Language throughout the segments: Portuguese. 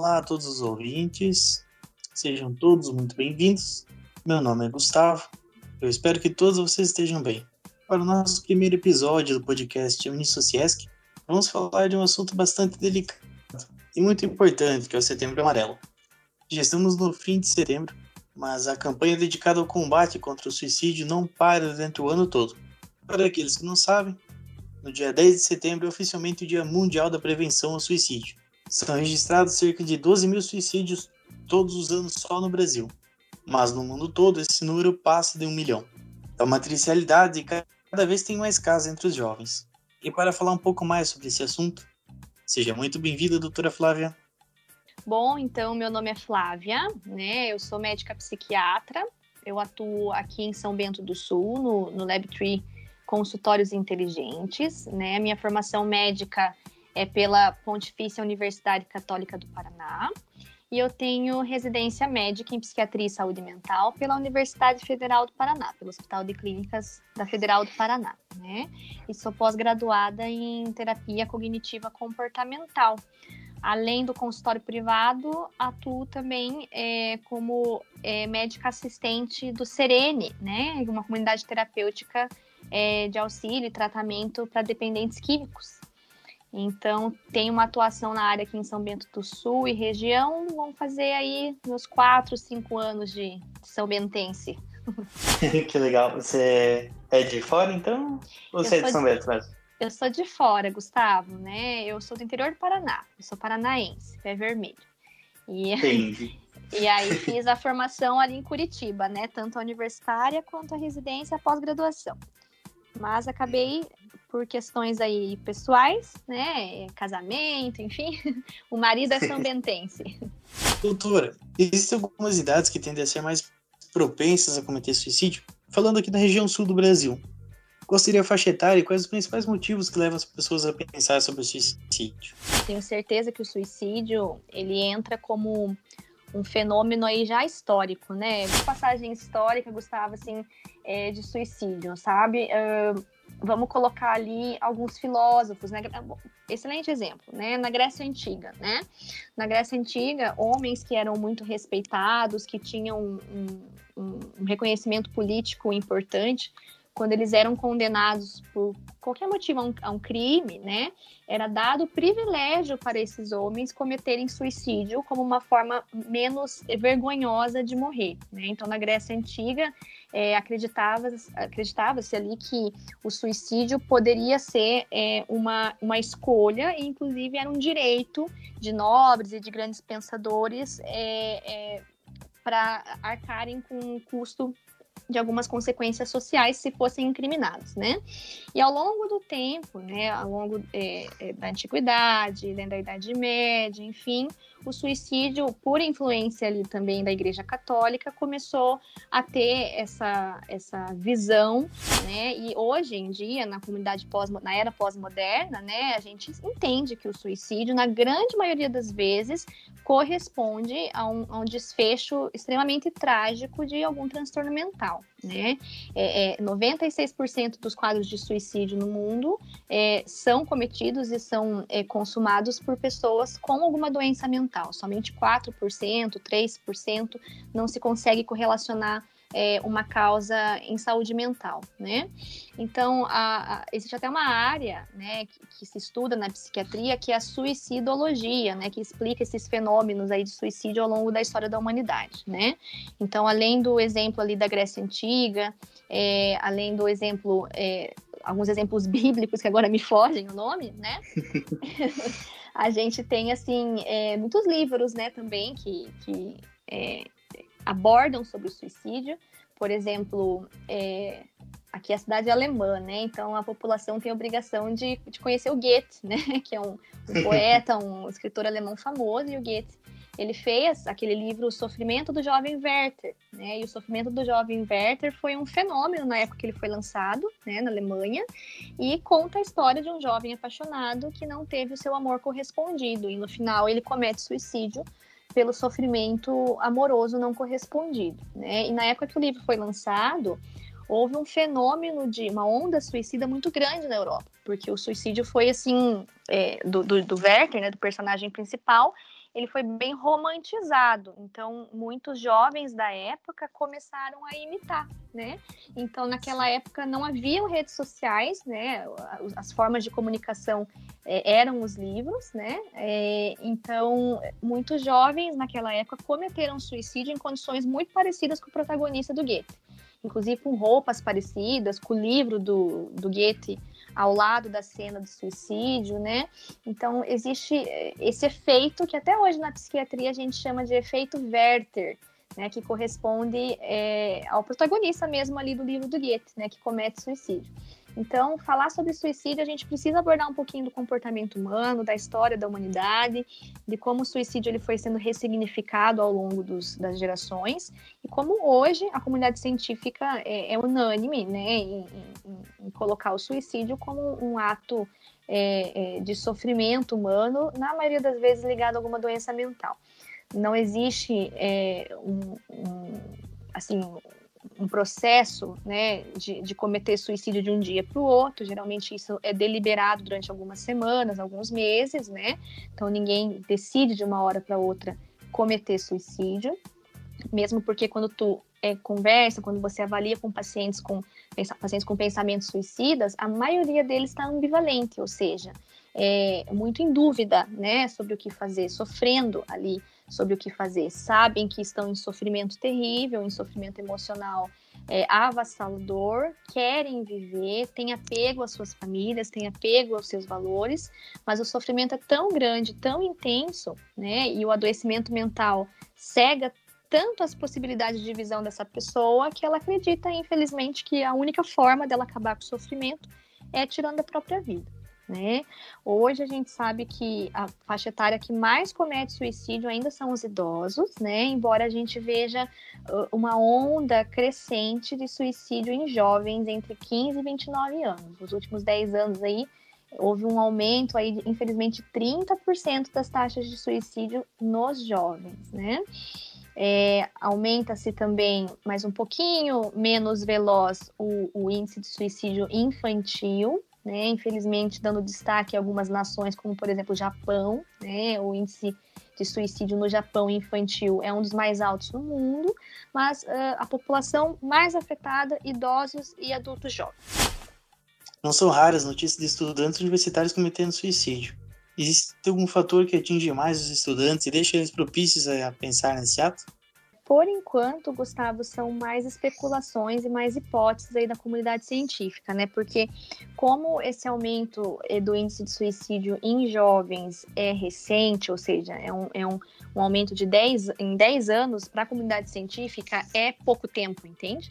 Olá a todos os ouvintes, sejam todos muito bem-vindos. Meu nome é Gustavo, eu espero que todos vocês estejam bem. Para o nosso primeiro episódio do podcast Unisociesc, vamos falar de um assunto bastante delicado e muito importante, que é o Setembro Amarelo. Já estamos no fim de setembro, mas a campanha dedicada ao combate contra o suicídio não para durante o ano todo. Para aqueles que não sabem, no dia 10 de setembro é oficialmente o Dia Mundial da Prevenção ao Suicídio. São registrados cerca de 12 mil suicídios todos os anos só no Brasil mas no mundo todo esse número passa de um milhão. É uma triste realidade e cada vez tem mais casos entre os jovens. E para falar um pouco mais sobre esse assunto, seja muito bem-vinda, doutora Flávia. Bom, então meu nome é Flávia, né? Eu sou médica psiquiatra. Eu atuo aqui em São Bento do Sul, no, no LabTree Consultórios Inteligentes, né? Minha formação médica é pela Pontifícia Universidade Católica do Paraná e eu tenho residência médica em psiquiatria e saúde mental pela Universidade Federal do Paraná, pelo Hospital de Clínicas da Federal do Paraná, né? E sou pós-graduada em terapia cognitiva comportamental. Além do consultório privado, atuo também é, como é, médica assistente do Serene, né? Uma comunidade terapêutica é, de auxílio e tratamento para dependentes químicos. Então, tem uma atuação na área aqui em São Bento do Sul e região. Vamos fazer aí meus quatro, cinco anos de São Bentense. que legal. Você é de fora, então? Ou você é de São Bento mesmo? Eu sou de fora, Gustavo, né? Eu sou do interior do Paraná. Eu sou paranaense, pé vermelho. E, Entendi. e aí fiz a formação ali em Curitiba, né? Tanto a universitária quanto a residência pós-graduação. Mas acabei por questões aí pessoais, né, casamento, enfim, o marido é sambentense. Doutora, existem algumas idades que tendem a ser mais propensas a cometer suicídio? Falando aqui da região sul do Brasil, seria a faixa etária e quais os principais motivos que levam as pessoas a pensar sobre o suicídio? Tenho certeza que o suicídio, ele entra como um fenômeno aí já histórico, né? De passagem histórica, Gustavo, assim, é, de suicídio, sabe? Uh, vamos colocar ali alguns filósofos, né? Excelente exemplo, né? Na Grécia Antiga, né? Na Grécia Antiga, homens que eram muito respeitados, que tinham um, um, um reconhecimento político importante, quando eles eram condenados por qualquer motivo a um, a um, crime, né, era dado privilégio para esses homens cometerem suicídio como uma forma menos vergonhosa de morrer. Né? Então, na Grécia Antiga, é, acreditava-se acreditava ali que o suicídio poderia ser é, uma, uma escolha, e inclusive era um direito de nobres e de grandes pensadores é, é para arcarem com o custo de algumas consequências sociais se fossem incriminados, né? E ao longo do tempo, né, ao longo é, é, da antiguidade, da Idade Média, enfim, o suicídio, por influência ali também da Igreja Católica, começou a ter essa, essa visão, né? E hoje em dia, na comunidade pós, na era pós-moderna, né, a gente entende que o suicídio, na grande maioria das vezes, corresponde a um, a um desfecho extremamente trágico de algum transtorno mental, né? É, é, 96% dos quadros de suicídio no mundo é, são cometidos e são é, consumados por pessoas com alguma doença mental mental. Somente 4%, 3% não se consegue correlacionar é, uma causa em saúde mental, né? Então, a, a, existe até uma área, né, que, que, se estuda na psiquiatria, que é a suicidologia, né, que explica esses fenômenos aí de suicídio ao longo da história da humanidade, né? Então, além do exemplo ali da Grécia Antiga, é, além do exemplo, é, alguns exemplos bíblicos que agora me fogem o nome, né? a gente tem, assim, é, muitos livros, né, também, que, que é, abordam sobre o suicídio. Por exemplo, é, aqui é a cidade é alemã, né? Então a população tem a obrigação de, de conhecer o Goethe, né? Que é um, um poeta, um escritor alemão famoso, e o Goethe ele fez aquele livro O Sofrimento do Jovem Werther, né? E o Sofrimento do Jovem Werther foi um fenômeno na época que ele foi lançado, né, na Alemanha, e conta a história de um jovem apaixonado que não teve o seu amor correspondido e no final ele comete suicídio pelo sofrimento amoroso não correspondido, né? E na época que o livro foi lançado, houve um fenômeno de uma onda suicida muito grande na Europa, porque o suicídio foi assim é, do, do, do Werther, né, do personagem principal, ele foi bem romantizado. Então, muitos jovens da época começaram a imitar, né? Então, naquela época não haviam redes sociais, né? As formas de comunicação é, eram os livros, né? É, então, muitos jovens naquela época cometeram suicídio em condições muito parecidas com o protagonista do Goethe. Inclusive com roupas parecidas, com o livro do, do Goethe ao lado da cena do suicídio, né? Então, existe eh, esse efeito que até hoje na psiquiatria a gente chama de efeito Werther, né, que corresponde é, ao protagonista mesmo ali do livro do Goethe, né, que comete suicídio. Então, falar sobre suicídio, a gente precisa abordar um pouquinho do comportamento humano, da história da humanidade, de como o suicídio ele foi sendo ressignificado ao longo dos, das gerações e como hoje a comunidade científica é, é unânime né, em, em, em, colocar o suicídio como um ato é, é, de sofrimento humano, na maioria das vezes ligado a alguma doença mental. Não existe é, um, um assim um processo né, de, de cometer suicídio de um dia para o outro. Geralmente isso é deliberado durante algumas semanas, alguns meses, né? Então ninguém decide de uma hora para outra cometer suicídio, mesmo porque quando tu é, conversa, quando você avalia com pacientes com pacientes com pensamentos suicidas, a maioria deles está ambivalente, ou seja, é, muito em dúvida, né, sobre o que fazer, sofrendo ali sobre o que fazer, sabem que estão em sofrimento terrível, em sofrimento emocional é, avassalador, querem viver, têm apego às suas famílias, têm apego aos seus valores, mas o sofrimento é tão grande, tão intenso, né? E o adoecimento mental cega tanto as possibilidades de visão dessa pessoa que ela acredita, infelizmente, que a única forma dela acabar com o sofrimento é tirando a própria vida. Né? Hoje a gente sabe que a faixa etária que mais comete suicídio ainda são os idosos, né? Embora a gente veja uma onda crescente de suicídio em jovens entre 15 e 29 anos. Nos últimos 10 anos aí houve um aumento aí, infelizmente, 30% das taxas de suicídio nos jovens, né? É, Aumenta-se também, mais um pouquinho menos veloz, o, o índice de suicídio infantil, né? Infelizmente, dando destaque a algumas nações, como por exemplo o Japão, né? O índice de suicídio no Japão infantil é um dos mais altos no mundo, mas uh, a população mais afetada, idosos e adultos jovens. Não são raras notícias de estudantes universitários cometendo suicídio. Existe algum fator que atinge mais os estudantes e deixa eles propícios a pensar nesse ato? Por enquanto, Gustavo, são mais especulações e mais hipóteses aí da comunidade científica, né? Porque como esse aumento eh, do índice de suicídio em jovens é recente, ou seja, é um, é um, um aumento de 10 em 10 anos para a comunidade científica é pouco tempo, entende?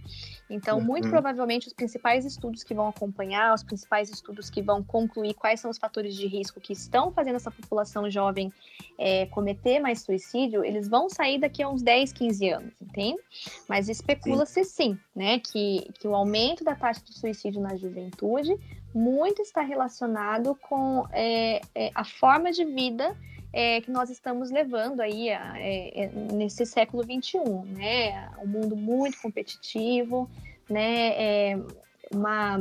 Então, muito uhum. provavelmente, os principais estudos que vão acompanhar, os principais estudos que vão concluir quais são os fatores de risco que estão fazendo essa população jovem é, cometer mais suicídio, eles vão sair daqui a uns 10, 15 anos, entende? Mas especula-se sim. sim, né, que, que o aumento da taxa de suicídio na juventude muito está relacionado com é, é, a forma de vida é, que nós estamos levando aí é, é nesse século XXI, né? Um mundo muito competitivo, né? É uma,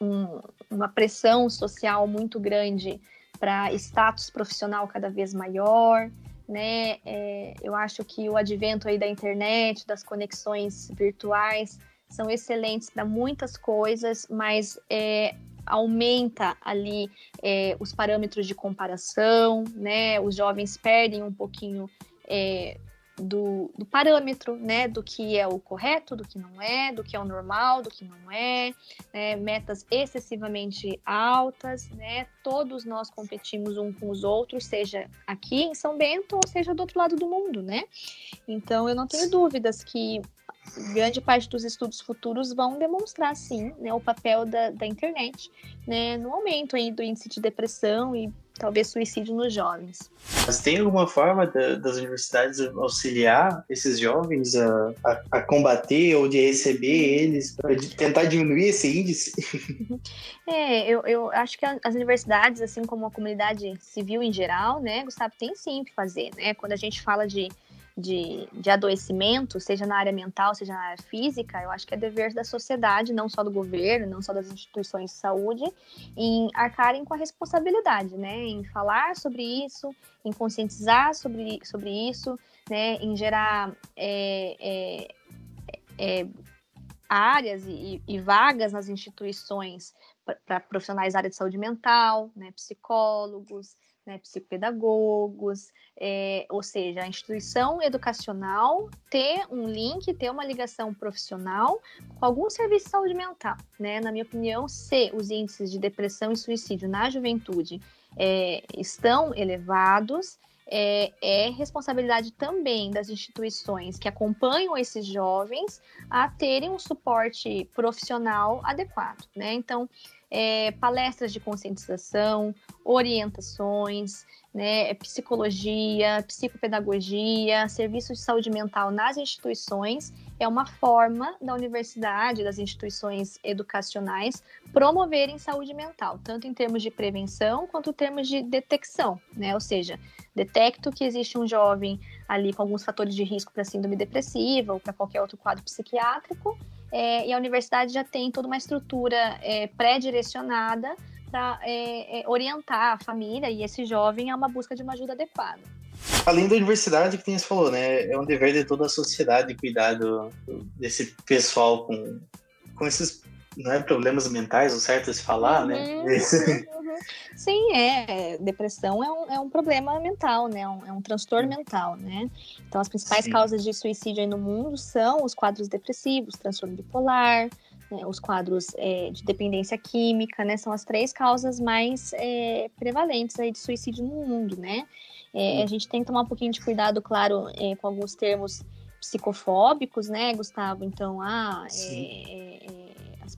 um, uma pressão social muito grande para status profissional cada vez maior, né? É, eu acho que o advento aí da internet, das conexões virtuais, são excelentes para muitas coisas, mas é, aumenta ali é, os parâmetros de comparação, né? Os jovens perdem um pouquinho é, do, do, parâmetro, né? Do que é o correto, do que não é, do que é o normal, do que não é, né? metas excessivamente altas, né? Todos nós competimos um com os outros, seja aqui em São Bento ou seja do outro lado do mundo, né? Então eu não tenho dúvidas que grande parte dos estudos futuros vão demonstrar, sim, né, o papel da, da internet né, no aumento aí do índice de depressão e talvez suicídio nos jovens. Mas tem alguma forma da, das universidades auxiliar esses jovens a, a, a, combater ou de receber eles, para tentar diminuir esse índice? É, eu, eu acho que as universidades, assim como a comunidade civil em geral, né, Gustavo, tem sim que fazer, né? Quando a gente fala de de, de adoecimento, seja na área mental, seja na área física, eu acho que é dever da sociedade, não só do governo, não só das instituições de saúde, em arcarem com a responsabilidade, né? Em falar sobre isso, em conscientizar sobre, sobre isso, né? Em gerar é, é, é, áreas e, e, vagas nas instituições para profissionais da área de saúde mental, né? Psicólogos, né, psicopedagogos, é, ou seja, a instituição educacional ter um link, ter uma ligação profissional com algum serviço de saúde mental. Né? Na minha opinião, se os índices de depressão e suicídio na juventude é, estão elevados, é, é, responsabilidade também das instituições que acompanham esses jovens a terem um suporte profissional adequado, né? Então, é, palestras de conscientização, orientações, né, psicologia, psicopedagogia, serviços de saúde mental nas instituições, é uma forma da universidade, das instituições educacionais, promoverem saúde mental, tanto em termos de prevenção quanto em termos de detecção, né? Ou seja, detecto que existe um jovem ali com alguns fatores de risco para síndrome depressiva ou para qualquer outro quadro psiquiátrico, é, e a universidade já tem toda uma estrutura é, pré-direcionada para é, é, orientar a família e esse jovem a uma busca de uma ajuda adequada. Além da universidade, que tem você falou, né? É um dever de toda a sociedade cuidar do, desse pessoal com, com esses não é problemas mentais, o certo é se falar, né? uhum, né? Uhum. Sim, é. Depressão é um, é um problema mental, né? É um, é um transtorno mental, né? Então, as principais Sim. causas de suicídio aí no mundo são os quadros depressivos, transtorno bipolar, né? os quadros é, de dependência química, né? São as três causas mais é, prevalentes aí de suicídio no mundo, né? É, a gente tem que tomar um pouquinho de cuidado, claro, é, com alguns termos psicofóbicos, né, Gustavo? Então, ah, é, é, é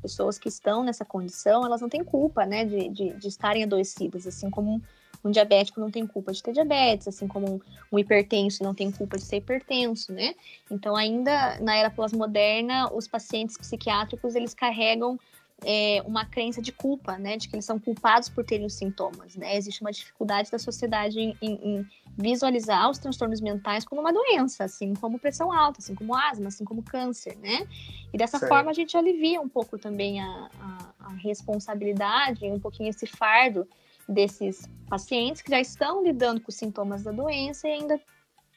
pessoas que estão nessa condição, elas não têm culpa, né, de, de, de estarem adoecidas, assim como um diabético não tem culpa de ter diabetes, assim como um, hipertenso não tem culpa de ser hipertenso, né? Então, ainda na era pós-moderna, os pacientes psiquiátricos, eles carregam é, uma crença de culpa, né? De que eles são culpados por terem os sintomas, né? Existe uma dificuldade da sociedade em, em, em visualizar os transtornos mentais como uma doença, assim como pressão alta, assim como asma, assim como câncer, né? E dessa certo. forma a gente alivia um pouco também a, a, a responsabilidade, um pouquinho esse fardo desses pacientes que já estão lidando com os sintomas da doença e ainda,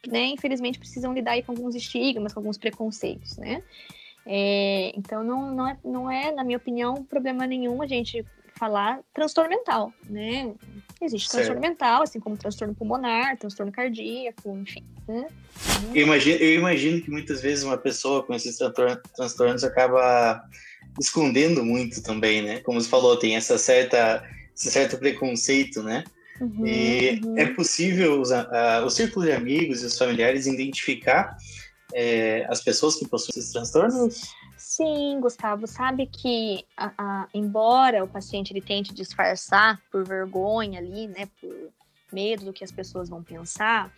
né, infelizmente, precisam lidar com alguns estigmas, com alguns preconceitos, né? É, então, não, não, é, não é, na minha opinião, problema nenhum a gente falar transtorno mental, né? Existe certo. transtorno mental, assim como transtorno pulmonar, transtorno cardíaco, enfim. Né? Eu, imagino, eu imagino que muitas vezes uma pessoa com esses transtornos acaba escondendo muito também, né? Como você falou, tem essa certa, esse certo preconceito, né? Uhum, e uhum. é possível os, uh, o círculo de amigos e os familiares identificar é, as pessoas que possuem esses transtornos? Sim, Gustavo, sabe que a, a, embora o paciente ele tente disfarçar por vergonha ali, né, por medo do que as pessoas vão pensar,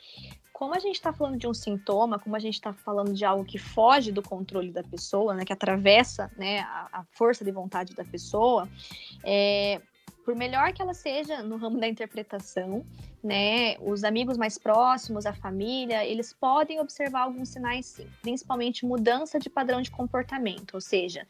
como a gente está falando de um sintoma, como a gente está falando de algo que foge do controle da pessoa, né, que atravessa né, a, a força de vontade da pessoa, é, por melhor que ela seja no ramo da interpretação, né, os amigos mais próximos, a família, eles podem observar alguns sinais sim, principalmente mudança de padrão de comportamento, ou seja,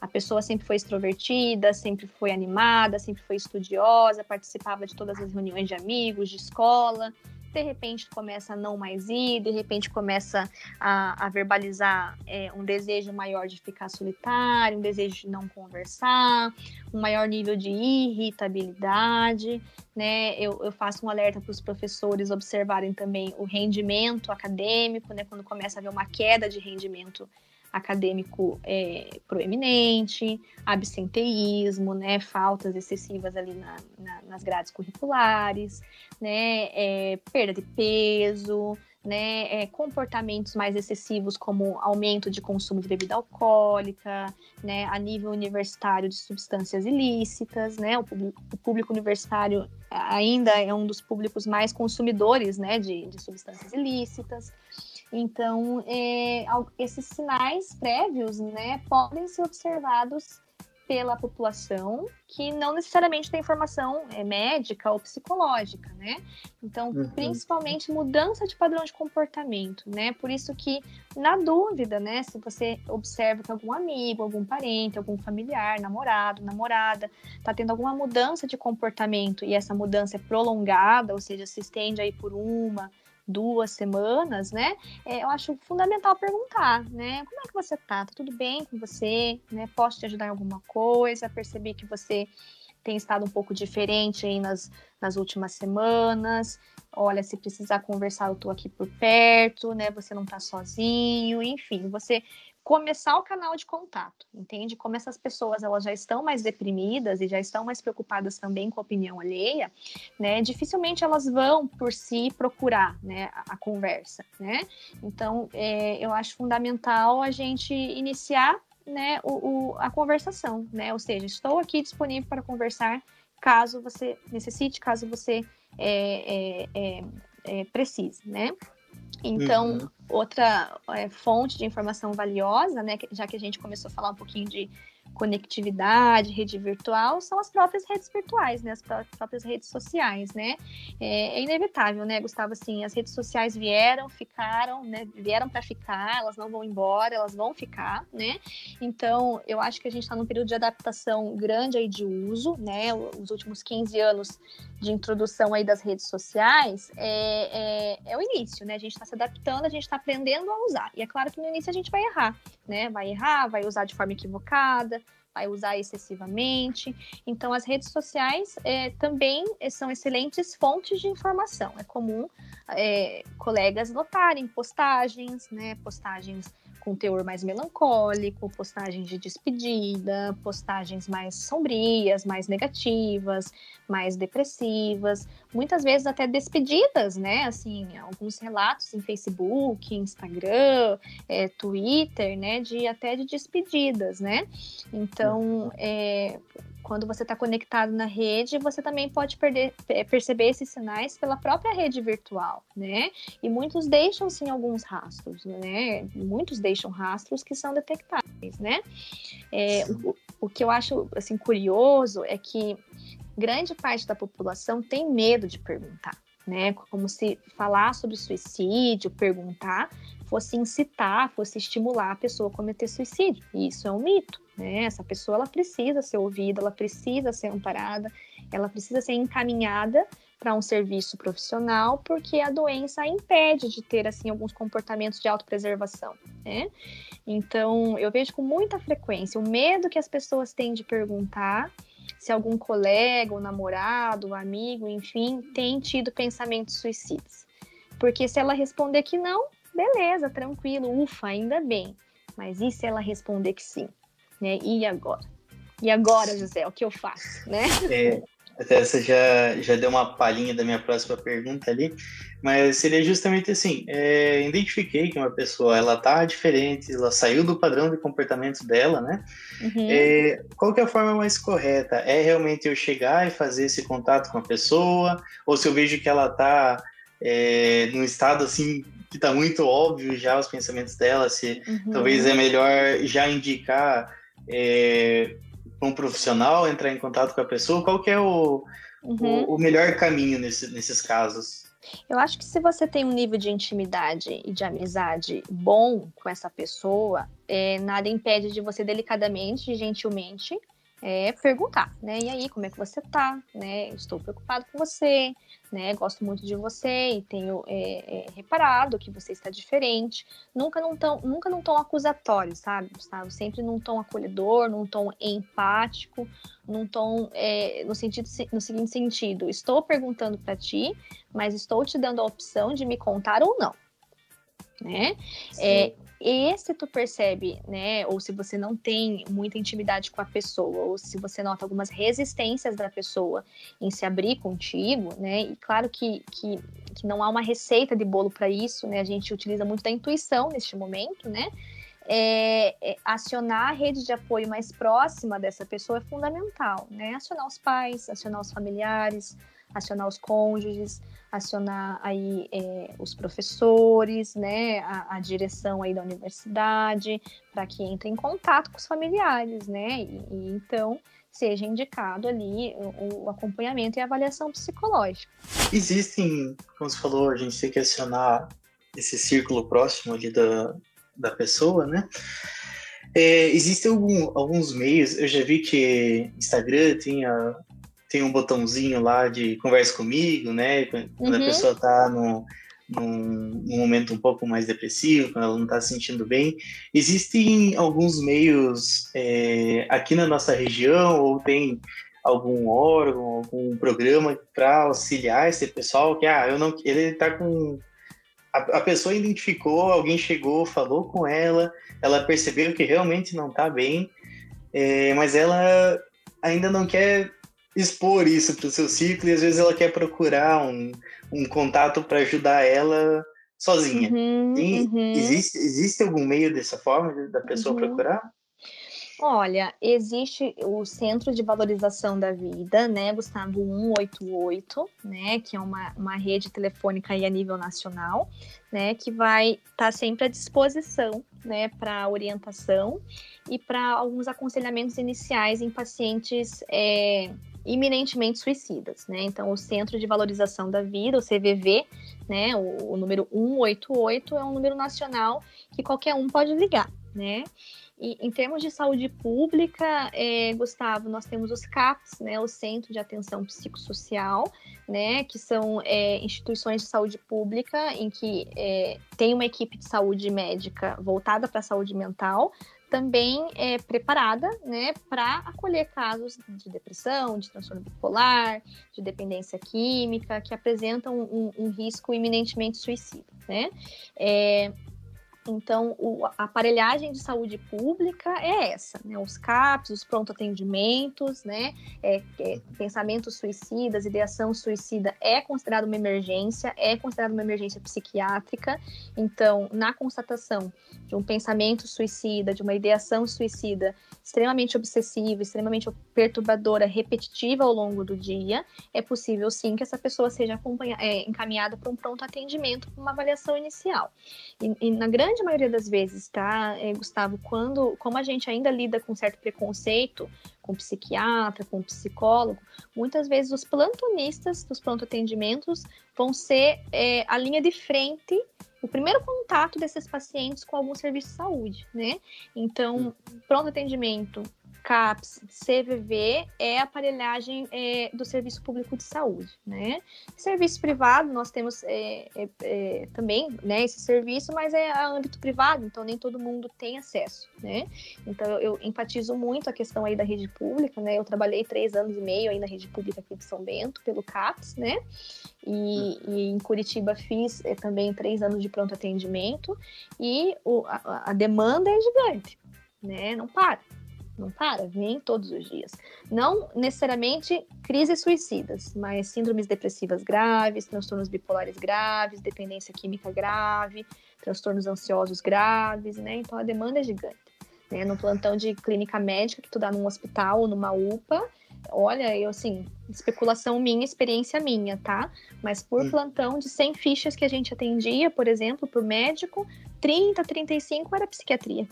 a pessoa sempre foi extrovertida, sempre foi animada, sempre foi estudiosa, participava de todas as reuniões de amigos, de escola, de repente começa a não mais ir, de repente começa a, a verbalizar é, um desejo maior de ficar solitário, um desejo de não conversar, um maior nível de irritabilidade, né? Eu, eu faço um alerta para os professores observarem também o rendimento acadêmico, né? Quando começa a haver uma queda de rendimento acadêmico é, proeminente, absenteísmo, né, faltas excessivas ali na, na, nas grades curriculares, né, é, perda de peso, né, é, comportamentos mais excessivos como aumento de consumo de bebida alcoólica, né, a nível universitário de substâncias ilícitas, né, o, público, o público universitário ainda é um dos públicos mais consumidores, né, de, de substâncias ilícitas. Então, é, esses sinais prévios, né, podem ser observados pela população que não necessariamente tem formação é, médica ou psicológica, né? Então, uhum. principalmente mudança de padrão de comportamento, né? Por isso que, na dúvida, né, se você observa que algum amigo, algum parente, algum familiar, namorado, namorada, tá tendo alguma mudança de comportamento e essa mudança é prolongada, ou seja, se estende aí por uma, duas semanas, né? É, eu acho fundamental perguntar, né? Como é que você tá? Tá tudo bem com você? Né? Posso te ajudar em alguma coisa? Percebi que você tem estado um pouco diferente aí nas, nas últimas semanas. Olha, se precisar conversar, eu tô aqui por perto, né? Você não tá sozinho, enfim, você começar o canal de contato, entende? Como essas pessoas elas já estão mais deprimidas e já estão mais preocupadas também com a opinião alheia, né? Dificilmente elas vão por si procurar, né, a, conversa, né? Então, é, eu acho fundamental a gente iniciar, né, o, o, a conversação, né? Ou seja, estou aqui disponível para conversar caso você necessite, caso você é, é, é, é precise, né? Então, uhum. Outra é, fonte de informação valiosa, né, já que a gente começou a falar um pouquinho de conectividade, rede virtual, são as próprias redes virtuais, né? As próprias redes sociais, né? É, é inevitável, né, Gustavo? Assim, as redes sociais vieram, ficaram, né? Vieram para ficar, elas não vão embora, elas vão ficar, né? Então, eu acho que a gente está num período de adaptação grande aí de uso, né? Os últimos 15 anos de introdução aí das redes sociais é, é, é o início, né? A gente está se adaptando, a gente está aprendendo a usar. E é claro que no início a gente vai errar, né? Vai errar, vai usar de forma equivocada, vai usar excessivamente. Então, as redes sociais é, também são excelentes fontes de informação. É comum é, colegas notarem postagens, né? Postagens com teor mais melancólico, postagens de despedida, postagens mais sombrias, mais negativas, mais depressivas, muitas vezes até despedidas, né? Assim, alguns relatos em Facebook, Instagram, é, Twitter, né? De até de despedidas, né? Então, é, quando você está conectado na rede, você também pode perder, perceber esses sinais pela própria rede virtual, né? E muitos deixam sim alguns rastros, né? Muitos deixam rastros que são detectáveis, né? É, o, o que eu acho assim curioso é que grande parte da população tem medo de perguntar, né? Como se falar sobre suicídio, perguntar, fosse incitar, fosse estimular a pessoa a cometer suicídio. E isso é um mito, né? Essa pessoa ela precisa ser ouvida, ela precisa ser amparada, ela precisa ser encaminhada para um serviço profissional, porque a doença a impede de ter assim alguns comportamentos de autopreservação, né? Então, eu vejo com muita frequência o medo que as pessoas têm de perguntar se algum colega, ou namorado, ou amigo, enfim, tem tido pensamentos suicidas. Porque se ela responder que não, beleza, tranquilo, ufa, ainda bem. Mas e se ela responder que sim? Né? E agora? E agora, José, o que eu faço? Né? É, até você já, já deu uma palhinha da minha próxima pergunta ali, mas seria justamente assim, é, identifiquei que uma pessoa, ela tá diferente, ela saiu do padrão de comportamento dela, né? Uhum. É, qual que é a forma mais correta? É realmente eu chegar e fazer esse contato com a pessoa, ou se eu vejo que ela tá é, num estado assim que está muito óbvio já os pensamentos dela, se uhum. talvez é melhor já indicar é, um profissional, entrar em contato com a pessoa, qual que é o, uhum. o, o, melhor caminho nesse, nesses casos? Eu acho que se você tem um nível de intimidade e de amizade bom com essa pessoa, é, nada impede de você delicadamente, gentilmente, é perguntar, né? E aí, como é que você tá? Né? Estou preocupado com você, né? Gosto muito de você e tenho é, é, reparado que você está diferente. Nunca num tom, nunca num tom acusatório, sabe, Gustavo? Sempre num tom acolhedor, num tom empático, num tom é, no sentido no seguinte sentido: estou perguntando para ti, mas estou te dando a opção de me contar ou não, né? É, e se tu percebe, né, ou se você não tem muita intimidade com a pessoa, ou se você nota algumas resistências da pessoa em se abrir contigo, né, e claro que, que, que não há uma receita de bolo para isso, né, a gente utiliza muito da intuição neste momento, né, é, é, acionar a rede de apoio mais próxima dessa pessoa é fundamental, né, acionar os pais, acionar os familiares, acionar os cônjuges, acionar aí é, os professores, né, a, a, direção aí da universidade, para que entre em contato com os familiares, né, e, e então seja indicado ali o, o, acompanhamento e avaliação psicológica. Existem, como você falou, a gente tem que acionar esse círculo próximo ali da, da pessoa, né? É, existem algum, alguns meios, eu já vi que Instagram tem a, tem um botãozinho lá de conversa comigo, né? Quando uhum. a pessoa tá no, num, num, momento um pouco mais depressivo, quando ela não está se sentindo bem. Existem alguns meios é, aqui na nossa região, ou tem algum órgão, algum programa para auxiliar esse pessoal que, ah, eu não, ele está com a, a, pessoa identificou, alguém chegou, falou com ela, ela percebeu que realmente não está bem, é, mas ela ainda não quer expor isso para o seu ciclo e às vezes ela quer procurar um, um contato para ajudar ela sozinha. Uhum, uhum. Existe, existe algum meio dessa forma da pessoa uhum. procurar? Olha, existe o Centro de Valorização da Vida, né, Gustavo 188, né, que é uma, uma rede telefônica aí a nível nacional, né, que vai estar tá sempre à disposição, né, para orientação e para alguns aconselhamentos iniciais em pacientes é, iminentemente suicidas, né? Então, o Centro de Valorização da Vida, o CVV, né, o, o número 188 é um número nacional que qualquer um pode ligar, né? E em termos de saúde pública, é, Gustavo, nós temos os CAPs, né, o Centro de Atenção Psicossocial, né, que são é, instituições de saúde pública em que é, tem uma equipe de saúde médica voltada para a saúde mental, também é preparada né, para acolher casos de depressão, de transtorno bipolar, de dependência química, que apresentam um, um risco iminentemente suicida. Né? É, então, o, a aparelhagem de saúde pública é essa, né? Os CAPs, os pronto-atendimentos, né? É, é, pensamentos suicidas, ideação suicida é considerado uma emergência, é considerado uma emergência psiquiátrica. Então, na constatação de um pensamento suicida, de uma ideação suicida extremamente obsessiva, extremamente perturbadora, repetitiva ao longo do dia, é possível sim que essa pessoa seja é, encaminhada para um pronto atendimento, para uma avaliação inicial. E, e na grande grande maioria das vezes, tá, é, Gustavo, quando, como a gente ainda lida com certo preconceito com psiquiatra, com psicólogo, muitas vezes os plantonistas dos pronto atendimentos vão ser é, a linha de frente o primeiro contato desses pacientes com algum serviço de saúde, né? Então, pronto atendimento CAPS, CVV é aparelhagem é, do Serviço Público de Saúde, né? Serviço privado, nós temos é, é, é, também, né, esse serviço, mas é a âmbito privado, então nem todo mundo tem acesso, né? Então eu, eu enfatizo muito a questão aí da rede pública, né? Eu trabalhei três anos e meio aí na rede pública aqui de São Bento, pelo CAPS, né? E, e, em Curitiba fiz é, também três anos de pronto atendimento e o, a, a demanda é gigante, né? Não para não para, vem todos os dias. Não necessariamente crises suicidas, mas síndromes depressivas graves, transtornos bipolares graves, dependência química grave, transtornos ansiosos graves, né? Então a demanda é gigante. Né? No plantão de clínica médica que tu dá num hospital ou numa UPA, olha, eu assim, especulação minha, experiência minha, tá? Mas por hum. plantão de 100 fichas que a gente atendia, por exemplo, por médico, 30, 35 era psiquiatria.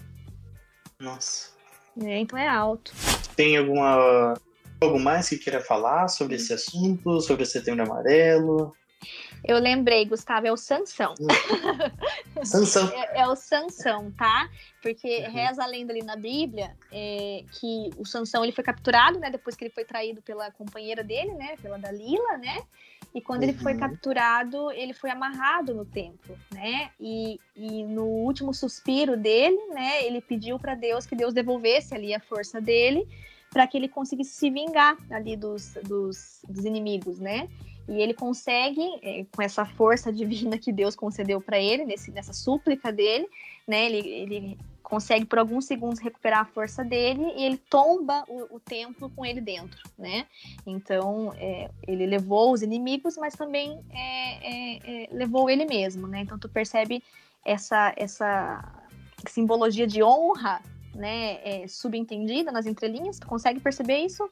Nossa. É, então é alto. Tem alguma algo mais que queira falar sobre esse assunto, sobre o setembro amarelo? Eu lembrei, Gustavo, é o Sansão. Hum. Sansão. é, é, o Sansão, tá? Porque uhum. reza a lenda ali na Bíblia é, que o Sansão ele foi capturado, né? Depois que ele foi traído pela companheira dele, né? Pela Dalila, né? E quando uhum. ele foi uhum. capturado, ele foi amarrado no templo, né? E, e no último suspiro dele, né? Ele pediu para Deus que Deus devolvesse ali a força dele para que ele conseguisse se vingar ali dos, dos, dos inimigos, né? E ele consegue, é, com essa força divina que Deus concedeu para ele, nesse, nessa súplica dele, né? Ele, ele consegue por alguns segundos recuperar a força dele e ele tomba o, o templo com ele dentro, né? Então é, ele levou os inimigos, mas também é, é, é, levou ele mesmo, né? Então tu percebe essa essa simbologia de honra, né? É, subentendida nas entrelinhas. Tu consegue perceber isso?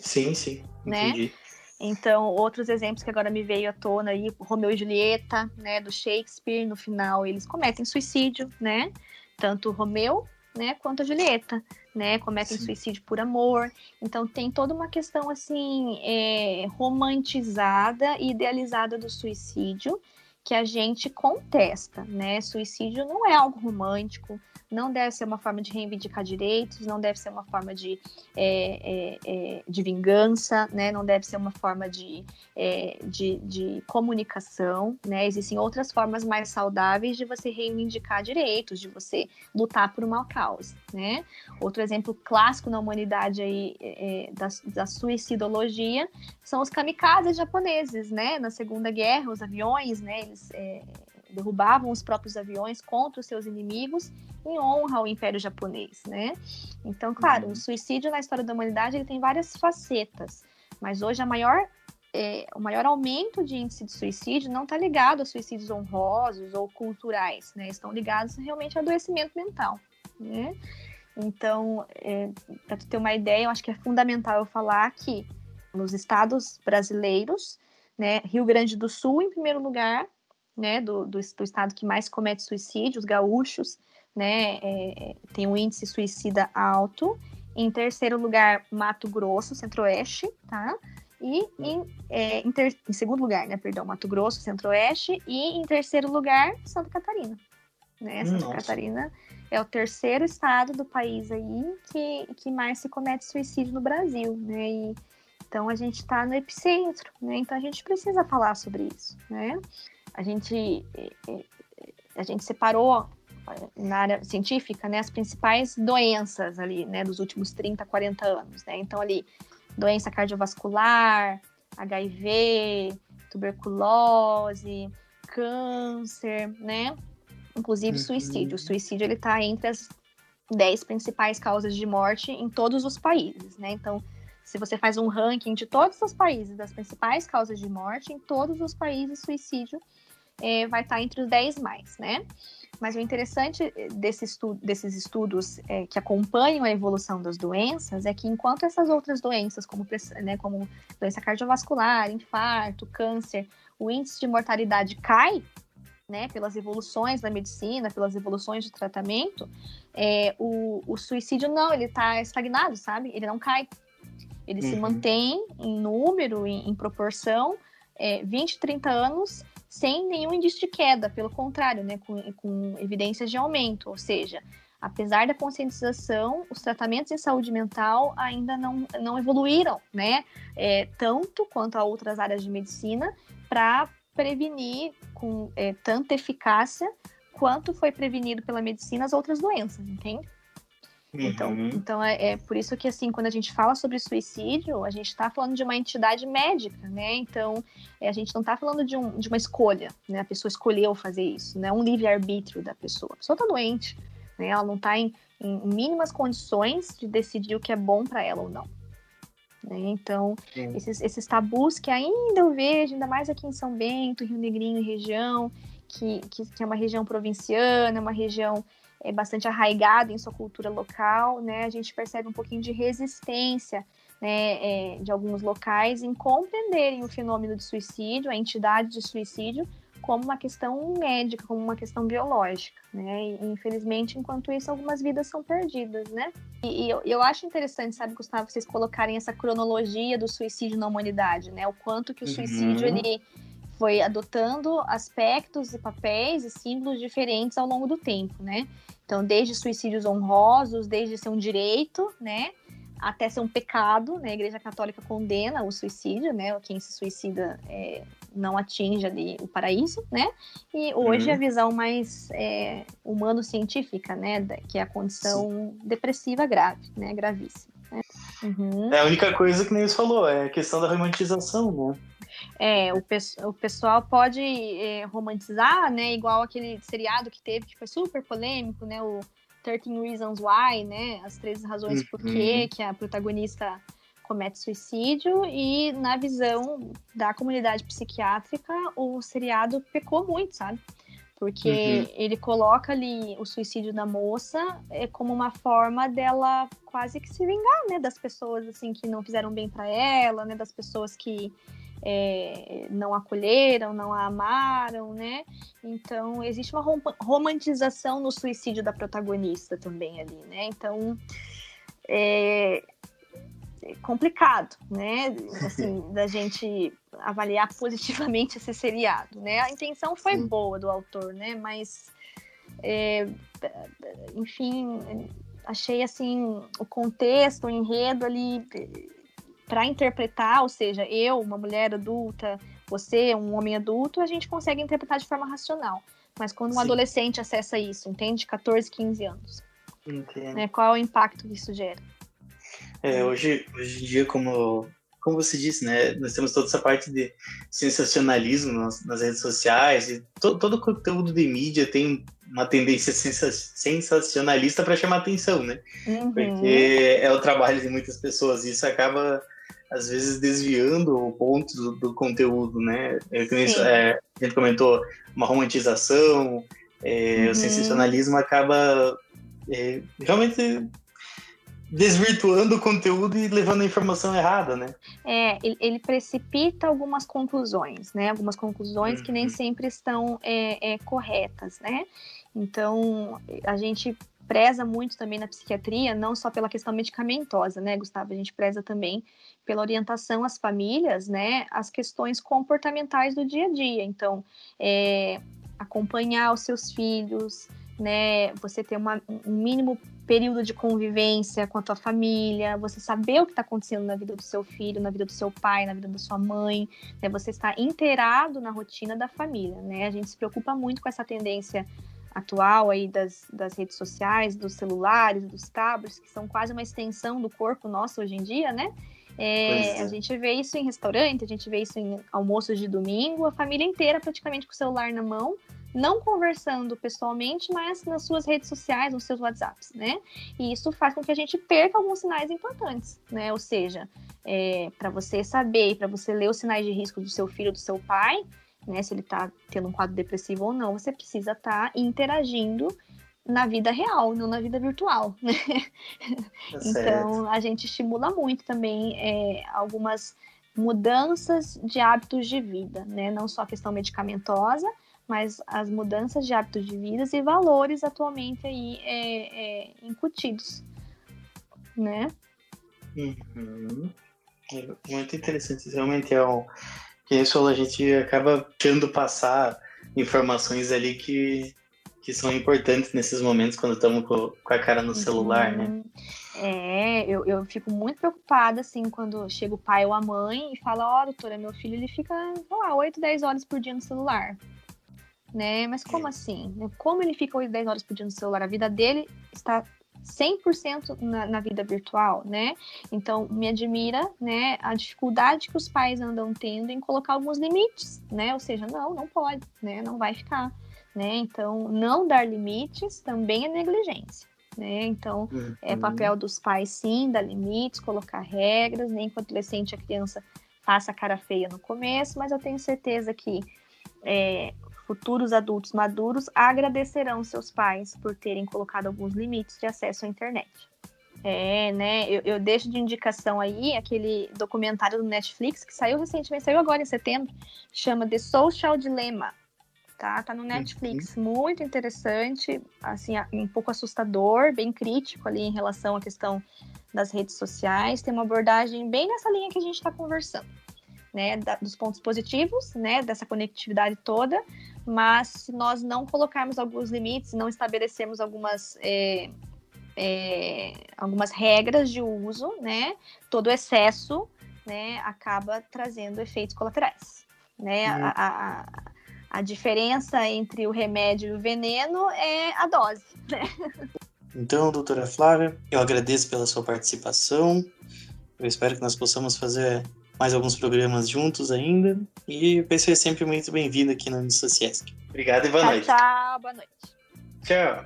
Sim, sim. Né? Entendi. Então, outros exemplos que agora me veio à tona aí, Romeu e Julieta, né, do Shakespeare, no final eles cometem suicídio, né? Tanto Romeu, né, quanto a Julieta, né, cometem Sim. suicídio por amor. Então tem toda uma questão assim é, romantizada e idealizada do suicídio que a gente contesta, né? Suicídio não é algo romântico, não deve ser uma forma de reivindicar direitos, não deve ser uma forma de, é, é, é, de vingança, né? não deve ser uma forma de, é, de, de, comunicação. Né? Existem outras formas mais saudáveis de você reivindicar direitos, de você lutar por uma causa. Né? Outro exemplo clássico na humanidade aí, é, da, da suicidologia são os kamikazes japoneses. Né? Na Segunda Guerra, os aviões, né? Eles é, derrubavam os próprios aviões contra os seus inimigos em honra ao Império Japonês, né? Então, claro, uhum. o suicídio na história da humanidade ele tem várias facetas, mas hoje a maior é, o maior aumento de índice de suicídio não está ligado a suicídios honrosos ou culturais, né? Estão ligados realmente a adoecimento mental, né? Então, é, para tu ter uma ideia, eu acho que é fundamental eu falar que nos estados brasileiros, né, Rio Grande do Sul em primeiro lugar, né, do, do, do estado que mais comete suicídio, os gaúchos, né, é, tem um índice suicida alto. Em terceiro lugar, Mato Grosso, Centro-Oeste, tá? E em, é, em, ter, em, segundo lugar, né, perdão, Mato Grosso, Centro-Oeste. E em terceiro lugar, Santa Catarina. Né? Santa Nossa. Catarina é o terceiro estado do país aí que, que mais se comete suicídio no Brasil, né? E, então a gente está no epicentro, né? Então a gente precisa falar sobre isso, né? A gente, a gente separou na área científica, né, as principais doenças ali, né, dos últimos 30, 40 anos, né? Então ali, doença cardiovascular, HIV, tuberculose, câncer, né? Inclusive uhum. suicídio. O suicídio ele tá entre as 10 principais causas de morte em todos os países, né? Então, se você faz um ranking de todos os países das principais causas de morte, em todos os países suicídio é, vai estar entre os 10 mais, né? Mas o interessante desse estudo, desses estudos é, que acompanham a evolução das doenças é que enquanto essas outras doenças, como, né, como doença cardiovascular, infarto, câncer, o índice de mortalidade cai, né, pelas evoluções da medicina, pelas evoluções do tratamento, é, o, o, suicídio não, ele está estagnado, sabe? Ele não cai. Ele uhum. se mantém em número, em, em proporção, é, 20, 30 anos sem nenhum indício de queda, pelo contrário, né, com, com evidências de aumento, ou seja, apesar da conscientização, os tratamentos em saúde mental ainda não, não evoluíram, né? É, tanto quanto a outras áreas de medicina, para prevenir com é, tanta eficácia quanto foi prevenido pela medicina as outras doenças, entende? Então, uhum. então é, é, por isso que assim, quando a gente fala sobre suicídio, a gente está falando de uma entidade médica, né? Então, é, a gente não está falando de, um, de uma escolha, né? A pessoa escolheu fazer isso, né? Um livre arbítrio da pessoa. A pessoa está doente, né? Ela não está em, em, mínimas condições de decidir o que é bom para ela ou não. Né? Então, esses, esses tabus que ainda eu vejo, ainda mais aqui em São Bento, Rio Negrinho e região, que, que, que é uma região provinciana, uma região é bastante arraigado em sua cultura local, né, a gente percebe um pouquinho de resistência né, é, de alguns locais em compreenderem o fenômeno de suicídio, a entidade de suicídio, como uma questão médica, como uma questão biológica, né? E, infelizmente, enquanto isso, algumas vidas são perdidas, né? E, e eu, eu, acho interessante, sabe, Gustavo, vocês colocarem essa cronologia do suicídio na humanidade, né? O quanto que o suicídio uhum. ele foi adotando aspectos e papéis e símbolos diferentes ao longo do tempo, né? Então, desde suicídios honrosos, desde ser um direito, né, até ser um pecado, né? A Igreja Católica condena o suicídio, né? Quem se suicida é, não atinge ali o paraíso, né? E hoje uhum. a visão mais é, humano-científica, né? Que é a condição Sim. depressiva grave, né? Gravíssima. Né? Uhum. É a única coisa que nem você falou, é a questão da romantização, né? É, o, pe o pessoal pode é, romantizar, né? Igual aquele seriado que teve, que foi super polêmico, né? O 13 Reasons Why, né? As 13 razões uhum. por que que a protagonista comete suicídio e na visão da comunidade psiquiátrica o seriado pecou muito, sabe? Porque uhum. ele coloca ali o suicídio da moça é, como uma forma dela quase que se vingar, né, das pessoas assim que não fizeram bem para ela, né, das pessoas que é, não acolheram, não a amaram, né? Então existe uma romantização no suicídio da protagonista também ali, né? Então é complicado, né? Assim, da gente avaliar positivamente esse seriado, né? A intenção foi Sim. boa do autor, né? Mas, é, enfim, achei assim o contexto, o enredo ali para interpretar, ou seja, eu, uma mulher adulta, você, um homem adulto, a gente consegue interpretar de forma racional. Mas quando um Sim. adolescente acessa isso, entende? 14, 15 anos. Né? Qual é o impacto que isso gera? É, hoje, hoje em dia, como, como você disse, né, nós temos toda essa parte de sensacionalismo nas, nas redes sociais, e to, todo o conteúdo de mídia tem uma tendência sensacionalista para chamar atenção, né? Uhum. Porque é o trabalho de muitas pessoas, e isso acaba às vezes desviando o ponto do, do conteúdo, né? É, é, a gente comentou uma romantização, é, uhum. o sensacionalismo acaba é, realmente desvirtuando o conteúdo e levando a informação errada, né? É, ele, ele precipita algumas conclusões, né? Algumas conclusões uhum. que nem uhum. sempre estão é, é, corretas, né? Então, a gente preza muito também na psiquiatria, não só pela questão medicamentosa, né, Gustavo? A gente preza também pela orientação às famílias, né, as questões comportamentais do dia a dia. Então, é, acompanhar os seus filhos, né, você ter uma, um mínimo período de convivência com a tua família, você saber o que está acontecendo na vida do seu filho, na vida do seu pai, na vida da sua mãe, né, você estar inteirado na rotina da família, né? A gente se preocupa muito com essa tendência atual aí das, das redes sociais, dos celulares, dos tablets, que são quase uma extensão do corpo nosso hoje em dia, né? É, é. A gente vê isso em restaurante, a gente vê isso em almoços de domingo, a família inteira praticamente com o celular na mão, não conversando pessoalmente, mas nas suas redes sociais, nos seus WhatsApps, né? E isso faz com que a gente perca alguns sinais importantes, né? Ou seja, é, para você saber, para você ler os sinais de risco do seu filho, do seu pai, né? Se ele está tendo um quadro depressivo ou não, você precisa estar tá interagindo na vida real, não na vida virtual, né? Tá então a gente estimula muito também é, algumas mudanças de hábitos de vida, né? Não só a questão medicamentosa, mas as mudanças de hábitos de vida e valores atualmente aí é, é, incutidos, né? Uhum. É muito interessante, realmente é um que isso a gente acaba tendo passar informações ali que, que são importantes nesses momentos quando estamos com, com a cara no celular, né? Uhum. É, eu, eu fico muito preocupada, assim, quando chega o pai ou a mãe e fala, ó, oh, doutora, meu filho, ele fica, sei lá, 8, 10 horas por dia no celular. Né? Mas como assim? Como ele fica 8, 10 horas por dia no celular? A vida dele está 100% na, na vida virtual, né? Então, me admira, né, a dificuldade que os pais andam tendo em colocar alguns limites, né? Ou seja, não, não pode, né? Não vai ficar, né? Então, não dar limites também é negligência. Né? Então, uhum. é papel dos pais, sim, dar limites, colocar regras, nem que o adolescente, a criança, faça a cara feia no começo, mas eu tenho certeza que é, futuros adultos maduros agradecerão seus pais por terem colocado alguns limites de acesso à internet. É, né? Eu, eu, deixo de indicação aí aquele documentário do Netflix que saiu recentemente, saiu agora em setembro, chama The Social Dilemma. Tá, tá no Netflix, muito interessante, assim, um pouco assustador, bem crítico ali em relação à questão das redes sociais. Tem uma abordagem bem nessa linha que a gente está conversando né, da, dos pontos positivos, né, dessa conectividade toda, mas se nós não colocarmos alguns limites, não estabelecermos algumas é, é, algumas regras de uso, né, todo excesso, né, acaba trazendo efeitos colaterais, né, uhum. a, a, a diferença entre o remédio e o veneno é a dose, né? Então, doutora Flávia, eu agradeço pela sua participação. Eu espero que nós possamos fazer mais alguns programas juntos ainda. E o PC é sempre muito bem-vindo aqui no Unisociesc. Obrigado e boa tchau, noite. Tchau, boa noite. Tchau.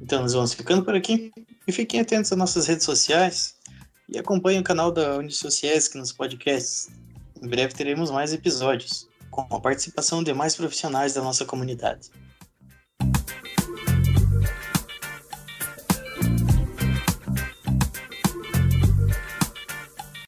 Então, nós vamos ficando por aqui. E fiquem atentos às nossas redes sociais. E acompanhem o canal da Unisociesc nos podcasts. Em breve teremos mais episódios. com a participação de mais profissionais da nossa comunidade.